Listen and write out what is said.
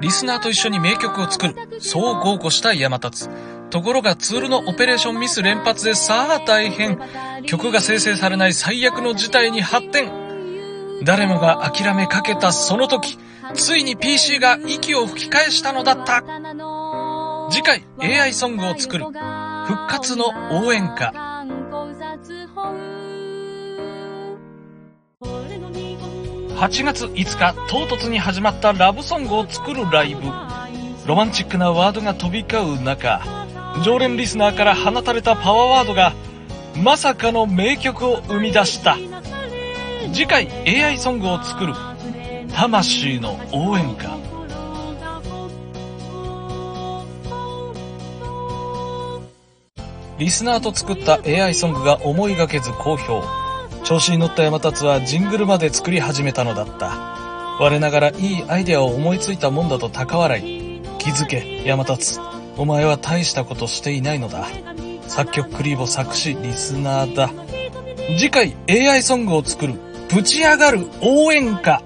リスナーと一緒に名曲を作る。そう豪語した山立。ところがツールのオペレーションミス連発でさあ大変。曲が生成されない最悪の事態に発展。誰もが諦めかけたその時、ついに PC が息を吹き返したのだった。次回 AI ソングを作る。復活の応援歌。8月5日、唐突に始まったラブソングを作るライブ。ロマンチックなワードが飛び交う中、常連リスナーから放たれたパワーワードが、まさかの名曲を生み出した。次回 AI ソングを作る。魂の応援歌。リスナーと作った AI ソングが思いがけず好評。調子に乗った山達はジングルまで作り始めたのだった。我ながらいいアイデアを思いついたもんだと高笑い。気づけ、山達。お前は大したことしていないのだ。作曲クリーボ作詞リスナーだ。次回 AI ソングを作る。ぶち上がる応援歌。